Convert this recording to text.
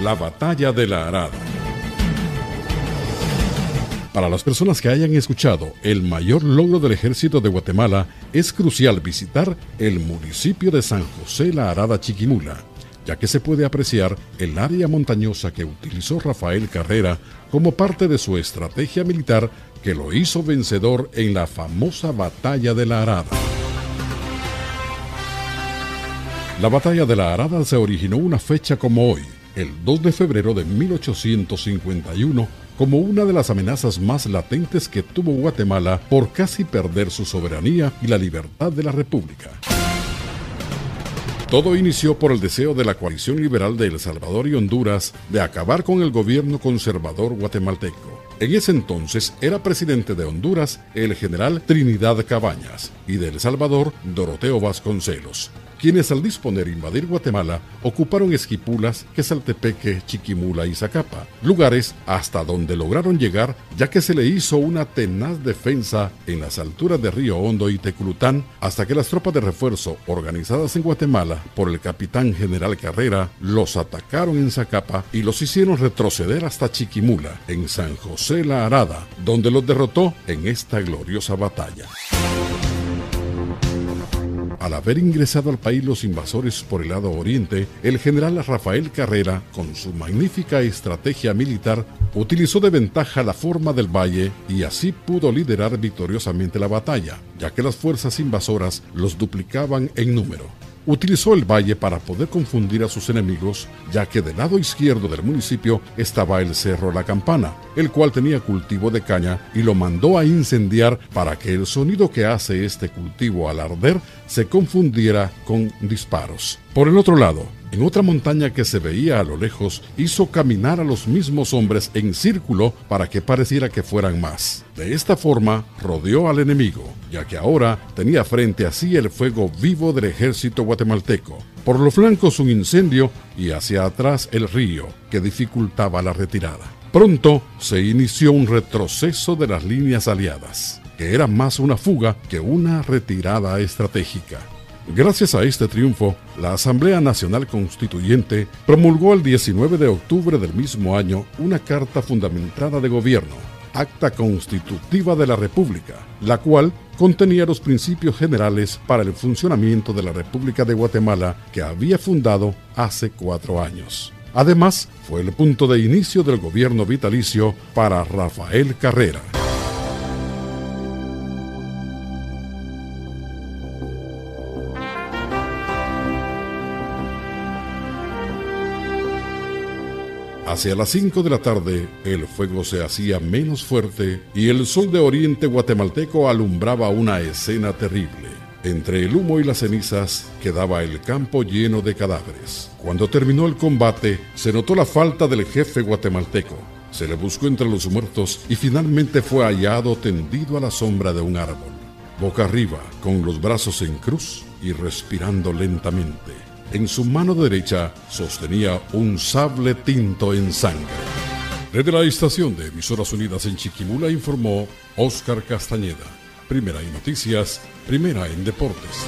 la batalla de la Arada. Para las personas que hayan escuchado el mayor logro del ejército de Guatemala, es crucial visitar el municipio de San José La Arada Chiquimula, ya que se puede apreciar el área montañosa que utilizó Rafael Carrera como parte de su estrategia militar que lo hizo vencedor en la famosa batalla de la Arada. La batalla de la Arada se originó una fecha como hoy, el 2 de febrero de 1851, como una de las amenazas más latentes que tuvo Guatemala por casi perder su soberanía y la libertad de la República. Todo inició por el deseo de la coalición liberal de El Salvador y Honduras de acabar con el gobierno conservador guatemalteco. En ese entonces era presidente de Honduras el general Trinidad Cabañas y de El Salvador Doroteo Vasconcelos quienes al disponer invadir Guatemala ocuparon Esquipulas, Quesaltepeque, Chiquimula y Zacapa, lugares hasta donde lograron llegar ya que se le hizo una tenaz defensa en las alturas de Río Hondo y Teculután hasta que las tropas de refuerzo organizadas en Guatemala por el capitán general Carrera los atacaron en Zacapa y los hicieron retroceder hasta Chiquimula, en San José la Arada, donde los derrotó en esta gloriosa batalla. Al haber ingresado al país los invasores por el lado oriente, el general Rafael Carrera, con su magnífica estrategia militar, utilizó de ventaja la forma del valle y así pudo liderar victoriosamente la batalla, ya que las fuerzas invasoras los duplicaban en número utilizó el valle para poder confundir a sus enemigos, ya que del lado izquierdo del municipio estaba el Cerro La Campana, el cual tenía cultivo de caña y lo mandó a incendiar para que el sonido que hace este cultivo al arder se confundiera con disparos. Por el otro lado, en otra montaña que se veía a lo lejos, hizo caminar a los mismos hombres en círculo para que pareciera que fueran más. De esta forma, rodeó al enemigo, ya que ahora tenía frente a sí el fuego vivo del ejército guatemalteco. Por los flancos un incendio y hacia atrás el río, que dificultaba la retirada. Pronto se inició un retroceso de las líneas aliadas, que era más una fuga que una retirada estratégica. Gracias a este triunfo, la Asamblea Nacional Constituyente promulgó el 19 de octubre del mismo año una carta fundamentada de gobierno, acta constitutiva de la República, la cual contenía los principios generales para el funcionamiento de la República de Guatemala que había fundado hace cuatro años. Además, fue el punto de inicio del gobierno vitalicio para Rafael Carrera. Hacia las 5 de la tarde, el fuego se hacía menos fuerte y el sol de oriente guatemalteco alumbraba una escena terrible. Entre el humo y las cenizas quedaba el campo lleno de cadáveres. Cuando terminó el combate, se notó la falta del jefe guatemalteco. Se le buscó entre los muertos y finalmente fue hallado tendido a la sombra de un árbol, boca arriba, con los brazos en cruz y respirando lentamente. En su mano derecha sostenía un sable tinto en sangre. Desde la estación de Emisoras Unidas en Chiquimula informó Óscar Castañeda. Primera en noticias, primera en deportes.